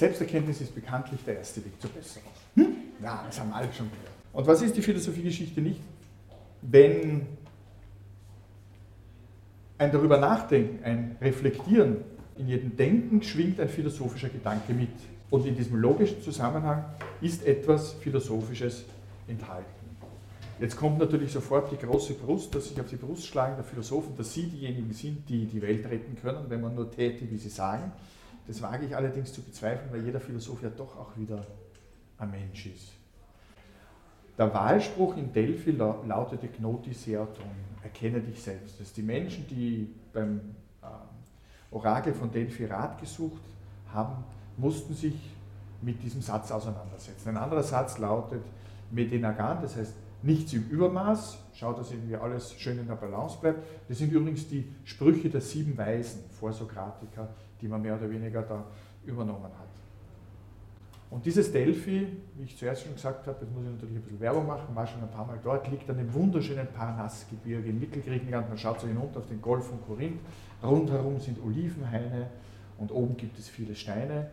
Selbsterkenntnis ist bekanntlich der erste Weg zur Besserung. Hm? Ja, das haben alle schon gehört. Und was ist die Philosophiegeschichte nicht? Wenn ein darüber nachdenken, ein Reflektieren, in jedem Denken schwingt ein philosophischer Gedanke mit. Und in diesem logischen Zusammenhang ist etwas Philosophisches enthalten. Jetzt kommt natürlich sofort die große Brust, dass sich auf die Brust schlagen der Philosophen, dass sie diejenigen sind, die die Welt retten können, wenn man nur täte, wie sie sagen. Das wage ich allerdings zu bezweifeln, weil jeder Philosoph ja doch auch wieder ein Mensch ist. Der Wahlspruch in Delphi lautete Gnoti Seaton, erkenne dich selbst. Das ist die Menschen, die beim ähm, Orakel von Delphi Rat gesucht haben, mussten sich mit diesem Satz auseinandersetzen. Ein anderer Satz lautet Medenagan, das heißt nichts im Übermaß, schaut, dass irgendwie alles schön in der Balance bleibt. Das sind übrigens die Sprüche der sieben Weisen, Vorsokratiker, die man mehr oder weniger da übernommen hat. Und dieses Delphi, wie ich zuerst schon gesagt habe, jetzt muss ich natürlich ein bisschen Werbung machen, war schon ein paar Mal dort, liegt an dem wunderschönen Parnassgebirge in Mittelgriechenland. Man schaut so hinunter auf den Golf von Korinth. Rundherum sind Olivenhaine und oben gibt es viele Steine,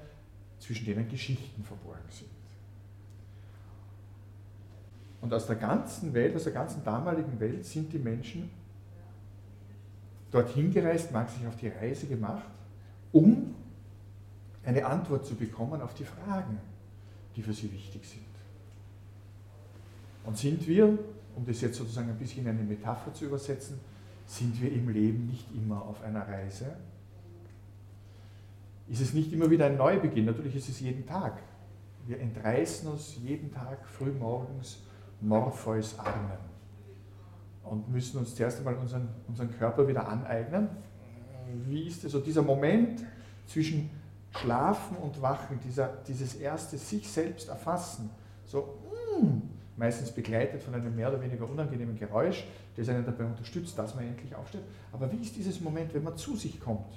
zwischen denen Geschichten verborgen sind. Und aus der ganzen Welt, aus der ganzen damaligen Welt sind die Menschen dorthin gereist, man hat sich auf die Reise gemacht, um eine Antwort zu bekommen auf die Fragen, die für sie wichtig sind. Und sind wir, um das jetzt sozusagen ein bisschen in eine Metapher zu übersetzen, sind wir im Leben nicht immer auf einer Reise? Ist es nicht immer wieder ein Neubeginn? Natürlich ist es jeden Tag. Wir entreißen uns jeden Tag frühmorgens Morpheus Armen und müssen uns zuerst einmal unseren, unseren Körper wieder aneignen. Wie ist es so dieser Moment zwischen Schlafen und Wachen, dieser, dieses erste sich selbst erfassen, so mm, meistens begleitet von einem mehr oder weniger unangenehmen Geräusch, das einen dabei unterstützt, dass man endlich aufsteht. Aber wie ist dieses Moment, wenn man zu sich kommt?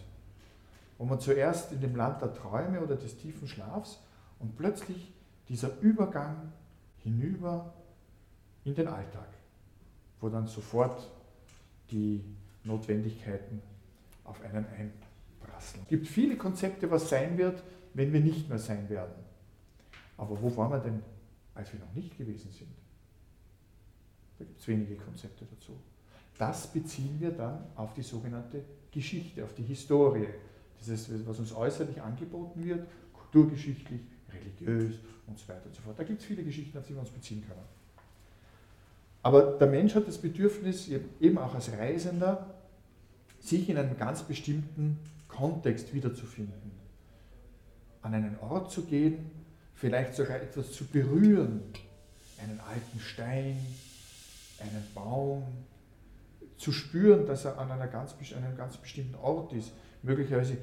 Wo man zuerst in dem Land der Träume oder des tiefen Schlafs und plötzlich dieser Übergang hinüber in den Alltag, wo dann sofort die Notwendigkeiten auf einen einprasseln. Es gibt viele Konzepte, was sein wird, wenn wir nicht mehr sein werden. Aber wo waren wir denn, als wir noch nicht gewesen sind? Da gibt es wenige Konzepte dazu. Das beziehen wir dann auf die sogenannte Geschichte, auf die Historie. Das ist, was uns äußerlich angeboten wird, kulturgeschichtlich, religiös und so weiter und so fort. Da gibt es viele Geschichten, auf die wir uns beziehen können. Aber der Mensch hat das Bedürfnis, eben auch als Reisender, sich in einem ganz bestimmten Kontext wiederzufinden. An einen Ort zu gehen, vielleicht sogar etwas zu berühren, einen alten Stein, einen Baum, zu spüren, dass er an, einer ganz, an einem ganz bestimmten Ort ist, möglicherweise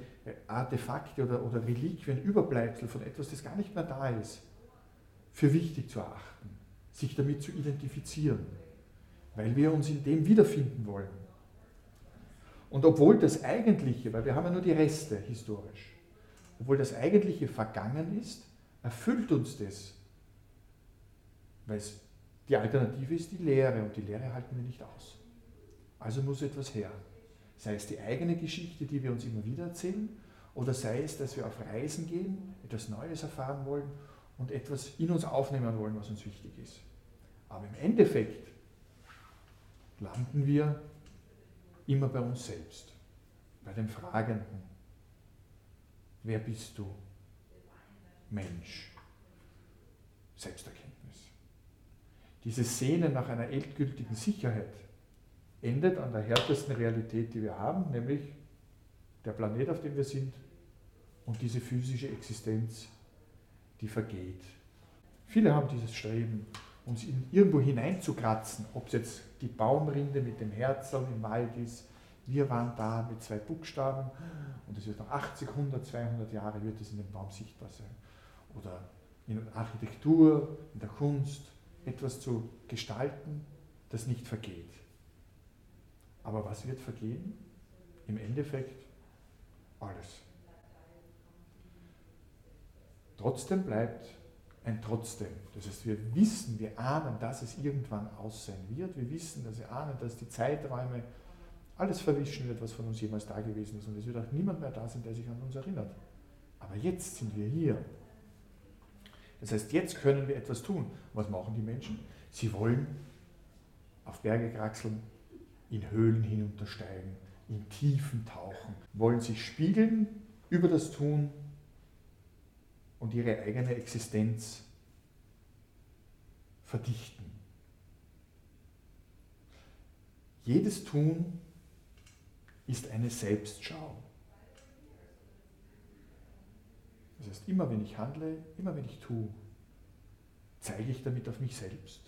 Artefakte oder, oder Reliquien, Überbleibsel von etwas, das gar nicht mehr da ist, für wichtig zu erachten sich damit zu identifizieren, weil wir uns in dem wiederfinden wollen. Und obwohl das Eigentliche, weil wir haben ja nur die Reste historisch, obwohl das Eigentliche vergangen ist, erfüllt uns das, weil es, die Alternative ist die Lehre und die Lehre halten wir nicht aus. Also muss etwas her. Sei es die eigene Geschichte, die wir uns immer wieder erzählen, oder sei es, dass wir auf Reisen gehen, etwas Neues erfahren wollen und etwas in uns aufnehmen wollen, was uns wichtig ist. Aber im Endeffekt landen wir immer bei uns selbst, bei dem Fragenden. Wer bist du? Mensch. Selbsterkenntnis. Diese Sehne nach einer endgültigen Sicherheit endet an der härtesten Realität, die wir haben, nämlich der Planet, auf dem wir sind und diese physische Existenz, die vergeht. Viele haben dieses Streben uns in, irgendwo hineinzukratzen, ob es jetzt die Baumrinde mit dem Herzl im Wald ist. Wir waren da mit zwei Buchstaben und es wird noch 80, 100, 200 Jahre wird es in dem Baum sichtbar sein. Oder in der Architektur, in der Kunst, etwas zu gestalten, das nicht vergeht. Aber was wird vergehen? Im Endeffekt alles. Trotzdem bleibt ein Trotzdem. Das heißt, wir wissen, wir ahnen, dass es irgendwann aus sein wird. Wir wissen, dass wir ahnen, dass die Zeiträume alles verwischen wird, was von uns jemals da gewesen ist. Und es wird auch niemand mehr da sein, der sich an uns erinnert. Aber jetzt sind wir hier. Das heißt, jetzt können wir etwas tun. Was machen die Menschen? Sie wollen auf Berge kraxeln, in Höhlen hinuntersteigen, in Tiefen tauchen, wollen sich spiegeln über das Tun und ihre eigene Existenz verdichten. Jedes Tun ist eine Selbstschau. Das heißt, immer wenn ich handle, immer wenn ich tue, zeige ich damit auf mich selbst.